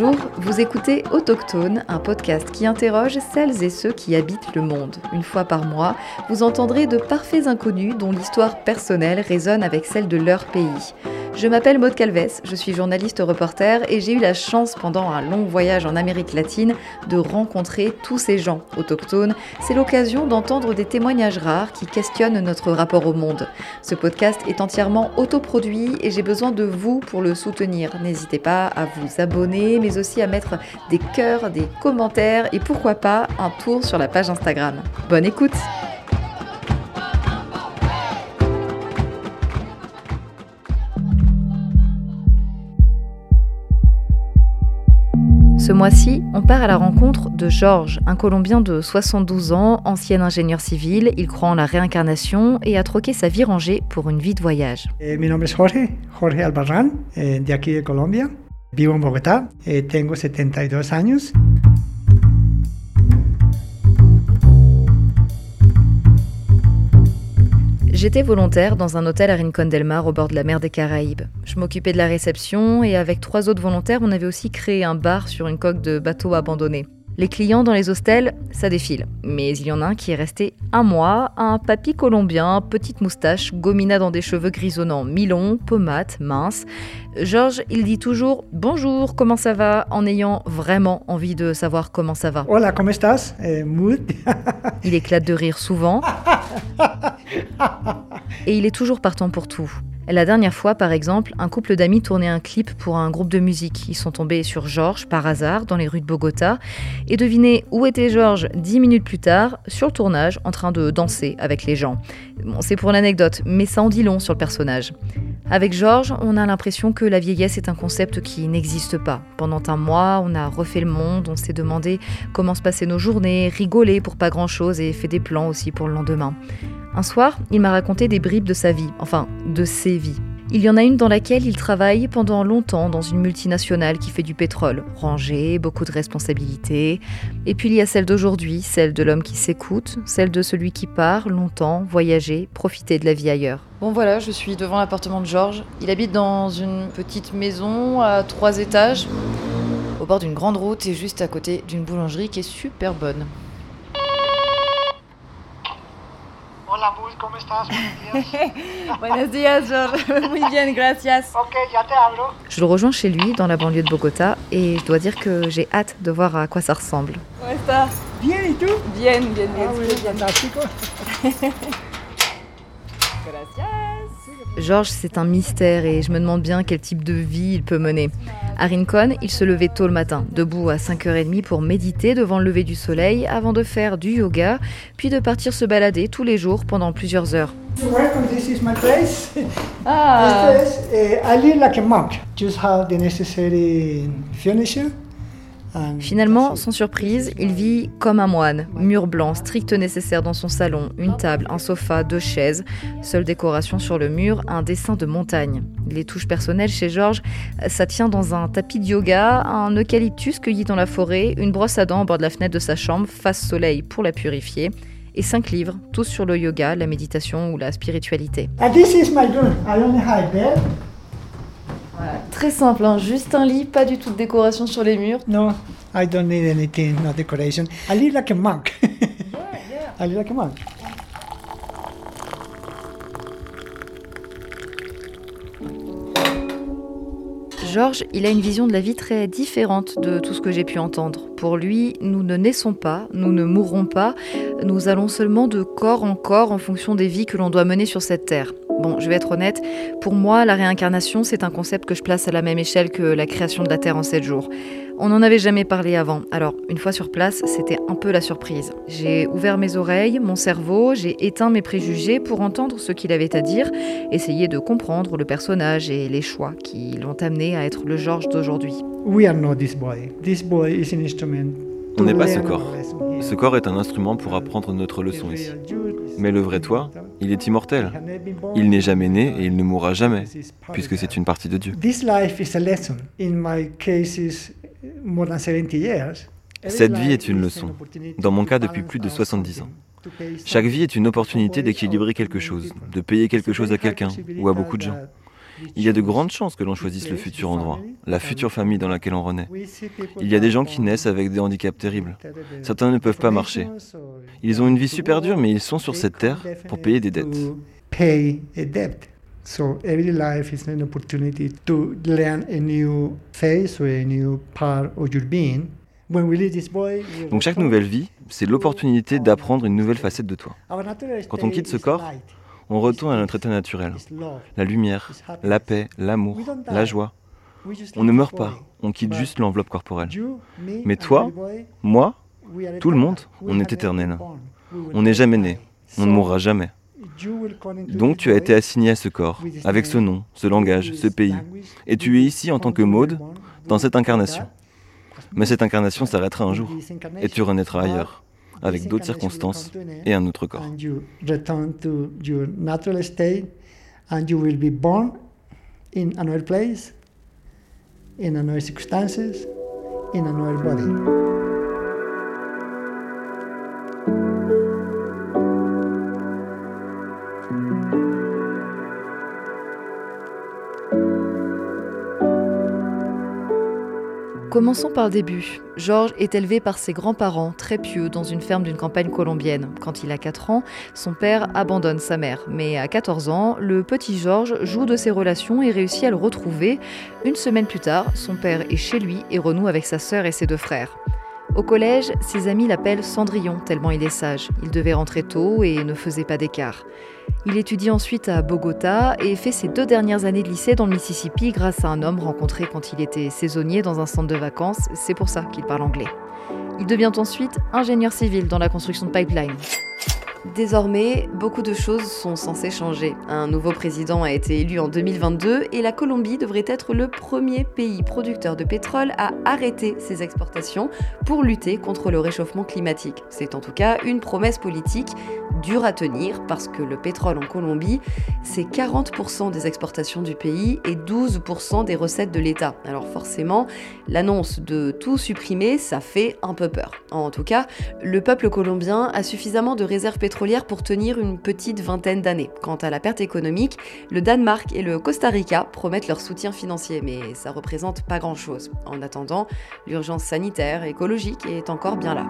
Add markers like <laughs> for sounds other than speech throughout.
Bonjour, vous écoutez Autochtone, un podcast qui interroge celles et ceux qui habitent le monde. Une fois par mois, vous entendrez de parfaits inconnus dont l'histoire personnelle résonne avec celle de leur pays. Je m'appelle Maude Calves, je suis journaliste reporter et j'ai eu la chance pendant un long voyage en Amérique latine de rencontrer tous ces gens autochtones. C'est l'occasion d'entendre des témoignages rares qui questionnent notre rapport au monde. Ce podcast est entièrement autoproduit et j'ai besoin de vous pour le soutenir. N'hésitez pas à vous abonner mais aussi à mettre des cœurs, des commentaires et pourquoi pas un tour sur la page Instagram. Bonne écoute! Ce mois-ci, on part à la rencontre de Georges, un Colombien de 72 ans, ancien ingénieur civil. Il croit en la réincarnation et a troqué sa vie rangée pour une vie de voyage. Eh, mi nombre Jorge, Jorge Albarrán, eh, de aquí de Colombia. Vivo en Bogotá, eh, tengo 72 años. J'étais volontaire dans un hôtel à Rincon del Mar au bord de la mer des Caraïbes. Je m'occupais de la réception et avec trois autres volontaires, on avait aussi créé un bar sur une coque de bateau abandonné. Les clients dans les hostels, ça défile. Mais il y en a un qui est resté un mois, un papy colombien, petite moustache, gomina dans des cheveux grisonnants, mi-longs, pommade, mince. Georges, il dit toujours bonjour, comment ça va, en ayant vraiment envie de savoir comment ça va. Hola, ¿cómo estás? Eh, muy. <laughs> Il éclate de rire souvent. <laughs> Et il est toujours partant pour tout. La dernière fois, par exemple, un couple d'amis tournait un clip pour un groupe de musique. Ils sont tombés sur Georges par hasard dans les rues de Bogota. Et devinez où était Georges dix minutes plus tard, sur le tournage, en train de danser avec les gens. C'est pour l'anecdote, mais ça en dit long sur le personnage. Avec Georges, on a l'impression que la vieillesse est un concept qui n'existe pas. Pendant un mois, on a refait le monde, on s'est demandé comment se passaient nos journées, rigolé pour pas grand-chose et fait des plans aussi pour le lendemain. Un soir, il m'a raconté des bribes de sa vie, enfin de ses vies. Il y en a une dans laquelle il travaille pendant longtemps dans une multinationale qui fait du pétrole, rangé, beaucoup de responsabilités. Et puis il y a celle d'aujourd'hui, celle de l'homme qui s'écoute, celle de celui qui part longtemps, voyager, profiter de la vie ailleurs. Bon voilà, je suis devant l'appartement de Georges. Il habite dans une petite maison à trois étages, au bord d'une grande route et juste à côté d'une boulangerie qui est super bonne. Hola, Muy, ¿cómo estás? Buenos días. <laughs> Buenos días, Georges. <laughs> Muy bien, gracias. ok, ya te hablo. Je le rejoins chez lui, dans la banlieue de Bogota, et je dois dire que j'ai hâte de voir à quoi ça ressemble. ¿Cómo está? Bien, ¿y tú? Bien, bien, bien. Ah, muy bien. <laughs> Georges, c'est un mystère et je me demande bien quel type de vie il peut mener. À Rincon, il se levait tôt le matin, debout à 5h30 pour méditer devant le lever du soleil avant de faire du yoga, puis de partir se balader tous les jours pendant plusieurs heures. Welcome, this is my place. <laughs> Ah, Este es, I live like a monk. Just have the necessary furniture. And Finalement, sans surprise, il vit comme un moine, mur blanc, strict nécessaire dans son salon, une table, un sofa, deux chaises, seule décoration sur le mur, un dessin de montagne. Les touches personnelles chez Georges, ça tient dans un tapis de yoga, un eucalyptus cueilli dans la forêt, une brosse à dents au bord de la fenêtre de sa chambre, face soleil pour la purifier, et cinq livres, tous sur le yoga, la méditation ou la spiritualité. And this is my room. I only have Très simple, hein, juste un lit, pas du tout de décoration sur les murs. No, I don't need anything, no decoration. I live like a monk. <laughs> I live like a monk. Georges, il a une vision de la vie très différente de tout ce que j'ai pu entendre. Pour lui, nous ne naissons pas, nous ne mourrons pas, nous allons seulement de corps en corps en fonction des vies que l'on doit mener sur cette terre. Bon, je vais être honnête, pour moi, la réincarnation, c'est un concept que je place à la même échelle que la création de la Terre en 7 jours. On n'en avait jamais parlé avant, alors une fois sur place, c'était un peu la surprise. J'ai ouvert mes oreilles, mon cerveau, j'ai éteint mes préjugés pour entendre ce qu'il avait à dire, essayer de comprendre le personnage et les choix qui l'ont amené à être le Georges d'aujourd'hui. We are not this body. This body is an instrument. On n'est pas ce corps. Ce corps est un instrument pour apprendre notre leçon ici. Mais le vrai toi, il est immortel. Il n'est jamais né et il ne mourra jamais, puisque c'est une partie de Dieu. This life is a lesson. In my cases, more than 70 years. Cette vie est une leçon. Dans mon cas, depuis plus de 70 ans. Chaque vie est une opportunité d'équilibrer quelque chose, de payer quelque chose à quelqu'un ou à beaucoup de gens. Il y a de grandes chances que l'on choisisse le futur endroit, la future famille dans laquelle on renaît. Il y a des gens qui naissent avec des handicaps terribles. Certains ne peuvent pas marcher. Ils ont une vie super dure, mais ils sont sur cette terre pour payer des dettes. Pay a debt. So every life is an opportunity to learn a new phase or a new part of your being. When we leave this boy, we Donc chaque nouvelle vie, c'est l'opportunité d'apprendre une nouvelle facette de toi. Quand on quitte ce corps, On retourne à notre état naturel. La lumière, la paix, l'amour, la joie. On ne meurt pas, on quitte juste l'enveloppe corporelle. Mais toi, Moi, tout le monde, on est éternel. On n'est jamais né, on ne mourra jamais. Donc tu as été assigné à ce corps, avec ce nom, ce langage, ce pays. Et tu es ici en tant que country Maud, you were born, dans cette incarnation. Mais cette incarnation s'arrêtera un jour, et tu renaîtras ailleurs, avec d'autres circonstances et un autre corps. in another place in another circumstances in another body Commençons par le début. Georges est élevé par ses grands-parents, très pieux, dans une ferme d'une campagne colombienne. Quand il a 4 ans, son père abandonne sa mère. Mais à 14 ans, le petit Georges joue de ses relations et réussit à le retrouver. Une semaine plus tard, son père est chez lui et renoue avec sa sœur et ses deux frères. Au collège, ses amis l'appellent Cendrillon, tellement il est sage. Il devait rentrer tôt et ne faisait pas d'écart. Il étudie ensuite à Bogota et fait ses deux dernières années de lycée dans le Mississippi grâce à un homme rencontré quand il était saisonnier dans un centre de vacances. C'est pour ça qu'il parle anglais. Il devient ensuite ingénieur civil dans la construction de pipelines. Désormais, beaucoup de choses sont censées changer. Un nouveau président a été élu en 2022 et la Colombie devrait être le premier pays producteur de pétrole à arrêter ses exportations pour lutter contre le réchauffement climatique. C'est en tout cas une promesse politique dure à tenir parce que le pétrole en Colombie, c'est 40% des exportations du pays et 12% des recettes de l'État. Alors forcément, l'annonce de tout supprimer, ça fait un peu peur. En tout cas, le peuple colombien a suffisamment de réserves pétrolières pour tenir une petite vingtaine d'années. Quant à la perte économique, le Danemark et le Costa Rica promettent leur soutien financier, mais ça représente pas grand-chose. En attendant, l'urgence sanitaire et écologique est encore bien là.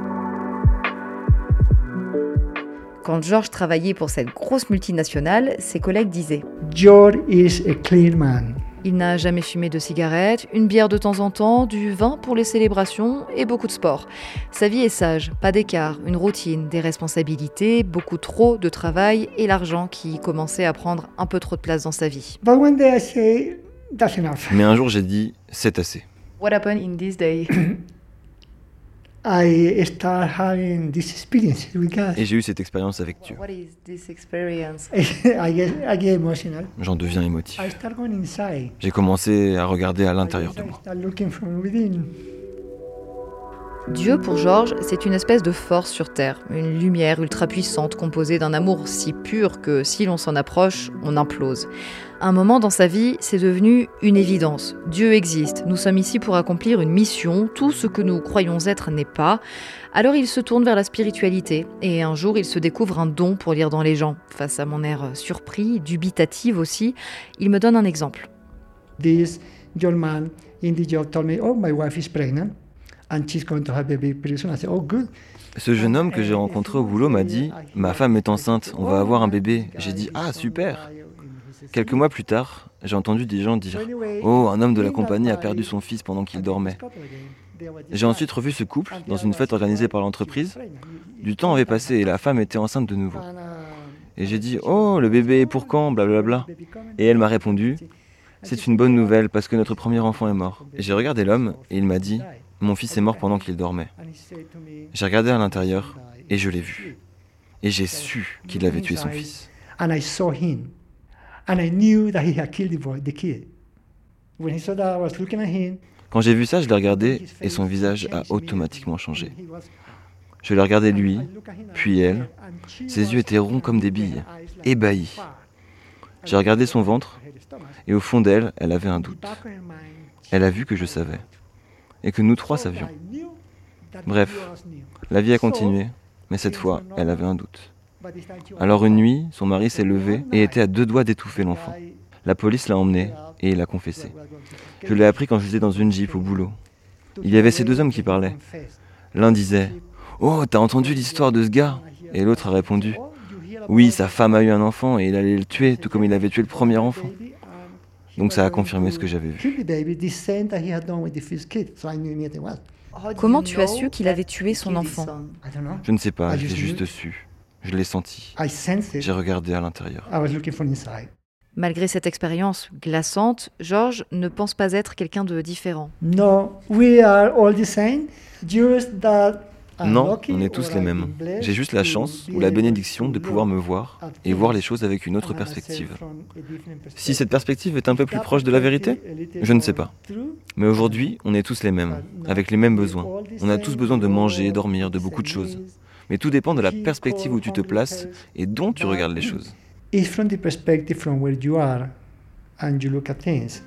Quand George travaillait pour cette grosse multinationale, ses collègues disaient George is a clean man Il n'a jamais fumé de cigarette, une bière de temps en temps, du vin pour les célébrations et beaucoup de sport. Sa vie est sage, pas d'écart, une routine, des responsabilités, beaucoup trop de travail et l'argent qui commençait à prendre un peu trop de place dans sa vie. Mais un jour j'ai dit, c'est assez. What happened in this day? <coughs> Et j'ai eu cette expérience avec Dieu. What is this experience? <laughs> I get I get emotional J'en deviens émotif. I start going inside J'ai commencé à regarder à l'intérieur de moi. Dieu, pour Georges, c'est une espèce de force sur Terre, une lumière ultra puissante composée d'un amour si pur que si l'on s'en approche, on implose. Un moment dans sa vie, c'est devenu une évidence. Dieu existe, nous sommes ici pour accomplir une mission, tout ce que nous croyons être n'est pas. Alors il se tourne vers la spiritualité, et un jour il se découvre un don pour lire dans les gens. Face à mon air surpris, dubitatif aussi, il me donne un exemple. this young man in the job told me, "Oh, my wife is pregnant, and she's going to have a baby pretty soon." I said, "Oh, good." Ce jeune homme que j'ai rencontré au boulot m'a dit Ma femme est enceinte, on va avoir un bébé. J'ai dit Ah, super Quelques mois plus tard, j'ai entendu des gens dire Oh, un homme de la compagnie a perdu son fils pendant qu'il dormait. J'ai ensuite revu ce couple dans une fête organisée par l'entreprise. Du temps avait passé et la femme était enceinte de nouveau. Et j'ai dit Oh, le bébé est pour quand? Blablabla. Et elle m'a répondu C'est une bonne nouvelle parce que notre premier enfant est mort. J'ai regardé l'homme et il m'a dit Mon fils est mort pendant qu'il dormait. J'ai regardé à l'intérieur et je l'ai vu. Et j'ai su qu'il avait tué son fils. And I saw him, and I knew that he had killed the boy, the kid. When he saw that I was looking at him, Quand j'ai vu ça, je l'ai regardé et son visage a automatiquement changé. Je l'ai regardé lui, puis elle. Ses yeux étaient ronds comme des billes, ébahis. J'ai regardé son ventre et au fond d'elle, elle avait un doute. Elle a vu que je savais et que nous trois savions. Bref, La vie a continué, mais cette fois, elle avait un doute. Alors une nuit, son mari s'est levé et était à deux doigts d'étouffer l'enfant. La police l'a emmené et il a confessé. Je l'ai appris quand j'étais dans une jeep au boulot. Il y avait ces deux hommes qui parlaient. L'un disait Oh, t'as entendu l'histoire de ce gars? Et l'autre a répondu Oui, sa femme a eu un enfant et il allait le tuer, tout comme il avait tué le premier enfant. Donc ça a confirmé ce que j'avais vu. Comment tu as su qu'il avait tué son enfant Je ne sais pas, je l'ai juste su. Je l'ai senti. J'ai regardé à l'intérieur. Malgré cette expérience glaçante, George ne pense pas être quelqu'un de différent. No, we are all the same. Just that Non, lucky on est tous les mêmes. J'ai juste la chance ou la bénédiction de pouvoir me voir et voir les choses avec une autre perspective. Si cette perspective est un peu plus proche de la vérité, je ne sais pas. Mais aujourd'hui, on est tous les mêmes, avec les mêmes besoins. On a tous besoin de manger, dormir, de beaucoup de choses. Mais tout dépend de la perspective où tu te places et dont tu regardes les choses. It's from the perspective from where you are and you look at things.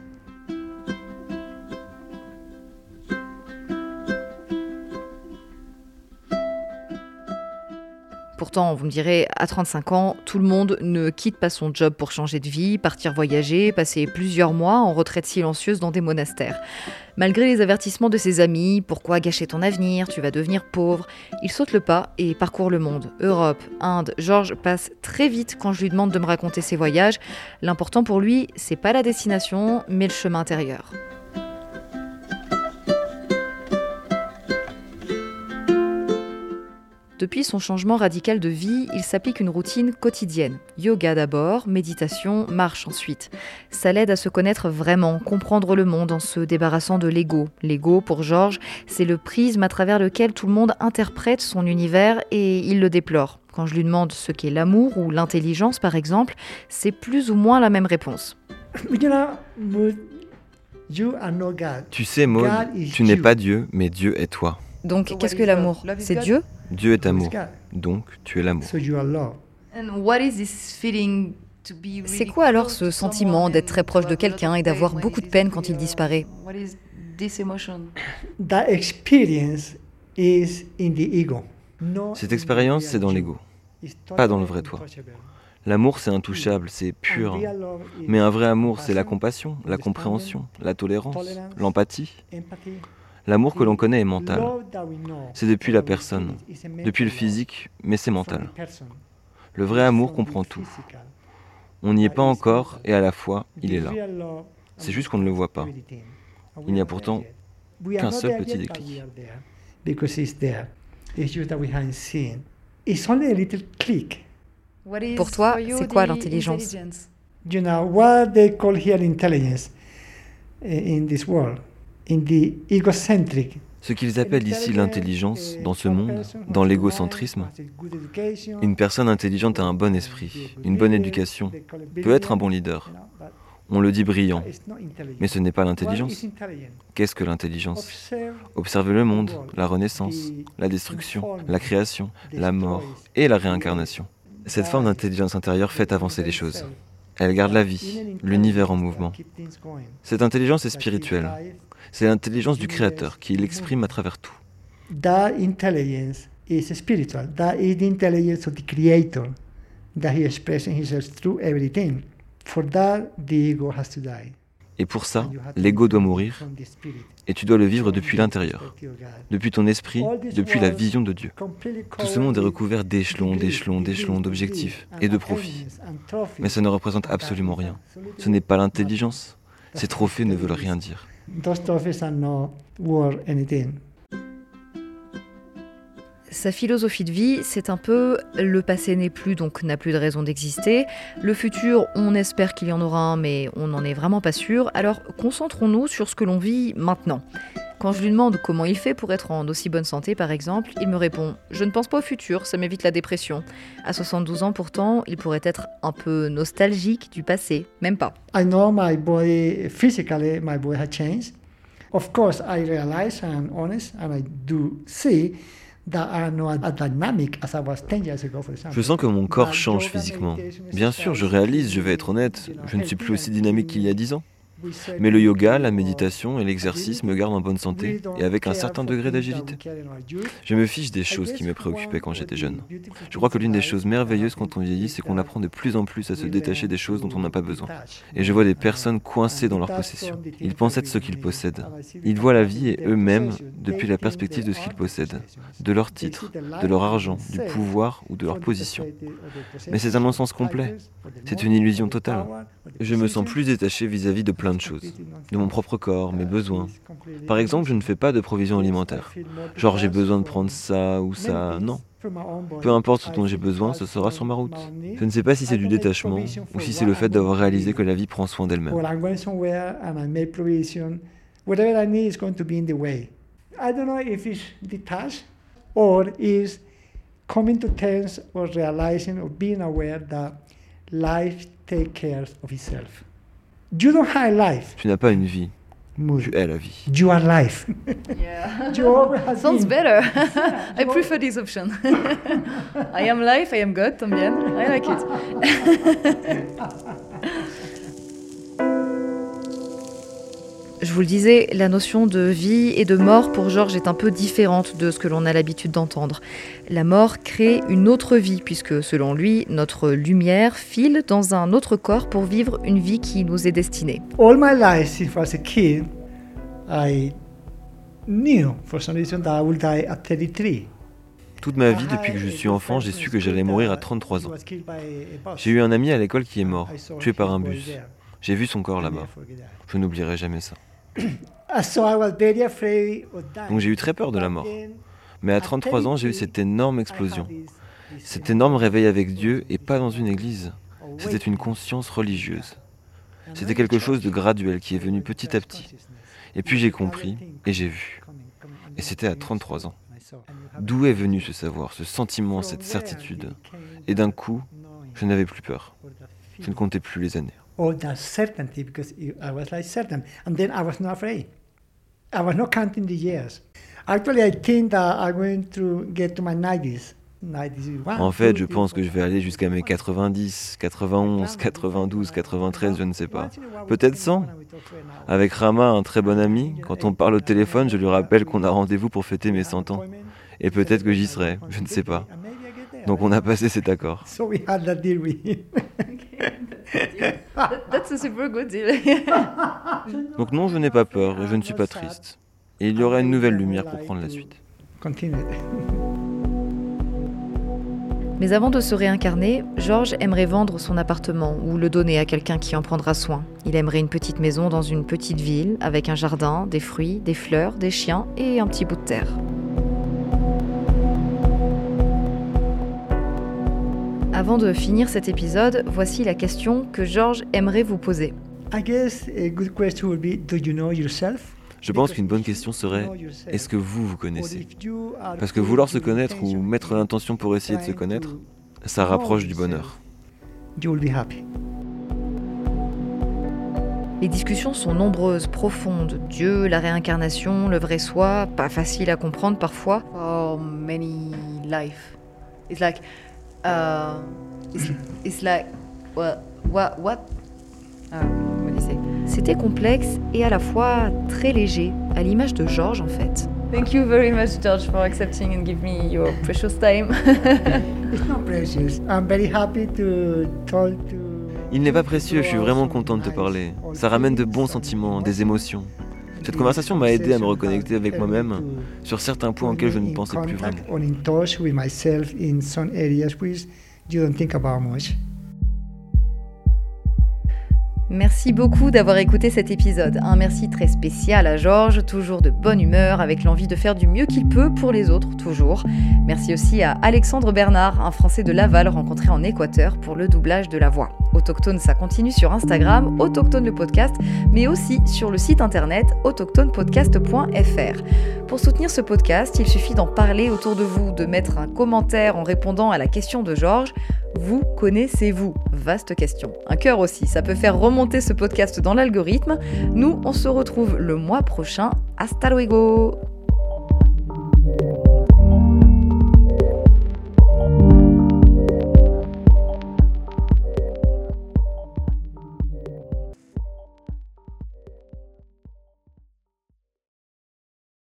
Pourtant, vous me direz, à 35 ans, tout le monde ne quitte pas son job pour changer de vie, partir voyager, passer plusieurs mois en retraite silencieuse dans des monastères. Malgré les avertissements de ses amis, pourquoi gâcher ton avenir, tu vas devenir pauvre, il saute le pas et parcourt le monde. Europe, Inde, Georges passe très vite quand je lui demande de me raconter ses voyages. L'important pour lui, c'est pas la destination, mais le chemin intérieur. Depuis son changement radical de vie, il s'applique une routine quotidienne. Yoga d'abord, méditation, marche ensuite. Ça l'aide à se connaître vraiment, comprendre le monde en se débarrassant de l'ego. L'ego, pour Georges, c'est le prisme à travers lequel tout le monde interprète son univers et il le déplore. Quand je lui demande ce qu'est l'amour ou l'intelligence, par exemple, c'est plus ou moins la même réponse. <laughs> Tu sais, Maud, tu n'es pas Dieu, mais Dieu est toi. Donc, qu'est-ce que l'amour? C'est Dieu? Dieu est amour. Donc, tu es l'amour. So you are love. And what is this feeling to be really C'est quoi alors ce sentiment d'être très proche de quelqu'un et d'avoir beaucoup de peine quand il disparaît? What is this emotion? <coughs> That experience is in the ego. not Cette in the expérience, c'est dans l'ego. Pas dans le vrai toi. untouchable. L'amour, c'est intouchable, c'est pur. And real love is Mais un vrai amour, c'est la compassion, la compréhension, la tolérance, l'empathie. L'amour que l'on connaît est mental. Love that we know, C'est depuis la personne, depuis le physique, mais c'est mental. the person. Le vrai amour comprend tout. physical. On n'y est pas encore mental. et à la fois, il The est là. real love C'est and juste qu'on ne le voit pas. Il n'y a pourtant qu'un seul there petit déclic. we are there Because it's there. It's just that we haven't seen. It's only a little click. What is Pour toi, c'est quoi l'intelligence intelligence? You know, what they call here intelligence eh, in this world. Ce qu'ils appellent ici l'intelligence, dans ce monde, dans l'égocentrisme, une personne intelligente a un bon esprit, une bonne éducation, peut être un bon leader. On le dit brillant, mais ce n'est pas l'intelligence. Qu'est-ce que l'intelligence? Observer le monde, la renaissance, la destruction, la création, la mort et la réincarnation. Cette forme d'intelligence intérieure fait avancer les choses. Elle garde la vie, l'univers en mouvement. Cette intelligence est spirituelle. C'est l'intelligence du Créateur qui l'exprime à travers tout. That intelligence is spiritual. That is the intelligence of the Creator that He expresses Himself through everything. For that, the ego has to die. Et pour ça, l'ego doit mourir et tu dois le vivre depuis l'intérieur, depuis ton esprit, depuis la vision de Dieu. Tout ce monde est recouvert d'échelons, d'échelons, d'échelons d'objectifs et de profits. Mais ça ne représente absolument rien. Ce n'est pas l'intelligence. Ces trophées ne veulent rien dire. Sa philosophie de vie, c'est un peu le passé n'est plus, donc n'a plus de raison d'exister. Le futur, on espère qu'il y en aura un, mais on n'en est vraiment pas sûr. Alors concentrons-nous sur ce que l'on vit maintenant. Quand je lui demande comment il fait pour être en aussi bonne santé, par exemple, il me répond Je ne pense pas au futur, ça m'évite la dépression. À 72 ans, pourtant, il pourrait être un peu nostalgique du passé, même pas. I know my body physically, my body has changed. Of course, I realize I'm honest, and I do see that I'm not as dynamic as I was 10 years ago, for example. Je sens que mon corps change physiquement. Bien sûr, je réalise, je vais être honnête, je ne suis plus aussi dynamique qu'il y a 10 ans. Mais le yoga, la méditation et l'exercice me gardent en bonne santé et avec un certain degré d'agilité. Je me fiche des choses qui me préoccupaient quand j'étais jeune. Je crois que l'une des choses merveilleuses quand on vieillit, c'est qu'on apprend de plus en plus à se détacher des choses dont on n'a pas besoin. Et je vois des personnes coincées dans leur possession. Ils pensent être ce qu'ils possèdent. Ils voient la vie et eux-mêmes depuis la perspective de ce qu'ils possèdent, de leur titre, de leur argent, du pouvoir ou de leur position. Mais c'est un non-sens complet. C'est une illusion totale. Je me sens plus détaché vis-à-vis de plein de choses, de mon propre corps, mes besoins. Par exemple, je ne fais pas de provisions alimentaires. Genre j'ai besoin de prendre ça ou ça, non. Peu importe ce dont j'ai besoin, ce sera sur ma route. Je ne sais pas si c'est du détachement ou si c'est le fait d'avoir réalisé que la vie prend soin d'elle-même. Life takes care of itself. You don't have life. Tu n'as pas une vie. Tu es la vie. <laughs> You are life. Yeah. You always Sounds been. better. <laughs> <laughs> I prefer this option. I am life, I am God, también. I like it. Je vous le disais, la notion de vie et de mort pour Georges est un peu différente de ce que l'on a l'habitude d'entendre. La mort crée une autre vie, puisque selon lui, notre lumière file dans un autre corps pour vivre une vie qui nous est destinée. All my life, since I was a kid, I knew for some reason that I would die at 33. Toute ma vie, depuis que je suis enfant, j'ai su que j'allais mourir à 33 ans. J'ai eu un ami à l'école qui est mort, tué par un bus. J'ai vu son corps là-bas. Je n'oublierai jamais ça. Donc j'ai eu très peur de la mort. Mais à 33 ans, j'ai eu cette énorme explosion. Cet énorme réveil avec Dieu et pas dans une église. C'était une conscience religieuse. C'était quelque chose de graduel qui est venu petit à petit. Et puis j'ai compris et j'ai vu. Et c'était à 33 ans. D'où est venu ce savoir, ce sentiment, cette certitude? Et d'un coup, je n'avais plus peur. Je ne comptais plus les années. All that certainty because I was like certain. And then I was not afraid. I was not counting the years. Actually, I think that I'm going to get to my 90s. 91, En fait, je 92, pense que je vais aller jusqu'à mes 90, 91, 92, 93, je ne sais pas. Peut-être 100. Avec Rama, un très bon ami, quand on parle au téléphone, je lui rappelle qu'on a rendez-vous pour fêter mes 100 ans. Et peut-être que j'y serai, je ne sais pas. Donc on a passé cet accord. <laughs> <laughs> That's a super good deal. <laughs> Donc non, je n'ai pas peur et je ne suis pas triste. Et il y aura une nouvelle lumière pour prendre la suite. Continue. Mais avant de se réincarner, Georges aimerait vendre son appartement ou le donner à quelqu'un qui en prendra soin. Il aimerait une petite maison dans une petite ville avec un jardin, des fruits, des fleurs, des chiens et un petit bout de terre. Avant de finir cet épisode, voici la question que Georges aimerait vous poser. I guess a good question would be Do you know yourself? Je pense qu'une bonne question serait est-ce que vous vous connaissez? Parce que vouloir se connaître ou mettre l'intention pour essayer de se connaître, ça rapproche du bonheur. Les discussions sont nombreuses, profondes. Dieu, la réincarnation, le vrai soi, pas facile à comprendre parfois. For many life. It's like, uh, it's, it's like, what? Uh, say? C'était complexe et à la fois très léger, à l'image de Georges en fait. Thank you very much, George, for accepting and give me your precious time. <laughs> It's not precious. I'm very happy to talk to. Il n'est pas précieux, je suis vraiment content de te parler. Ça ramène de bons sentiments, des émotions. Cette conversation m'a aidé à me reconnecter avec moi-même sur certains points auxquels je ne pensais plus vraiment. Merci beaucoup d'avoir écouté cet épisode. Un merci très spécial à Georges, toujours de bonne humeur, avec l'envie de faire du mieux qu'il peut pour les autres, toujours. Merci aussi à Alexandre Bernard, un Français de Laval rencontré en Équateur pour le doublage de la voix. Autochtone, ça continue sur Instagram, Autochtone le podcast, mais aussi sur le site internet autochtonepodcast.fr. Pour soutenir ce podcast, il suffit d'en parler autour de vous, de mettre un commentaire en répondant à la question de Georges. Vous connaissez-vous? Vaste question. Un cœur aussi, ça peut faire remonter ce podcast dans l'algorithme. Nous, on se retrouve le mois prochain. Hasta luego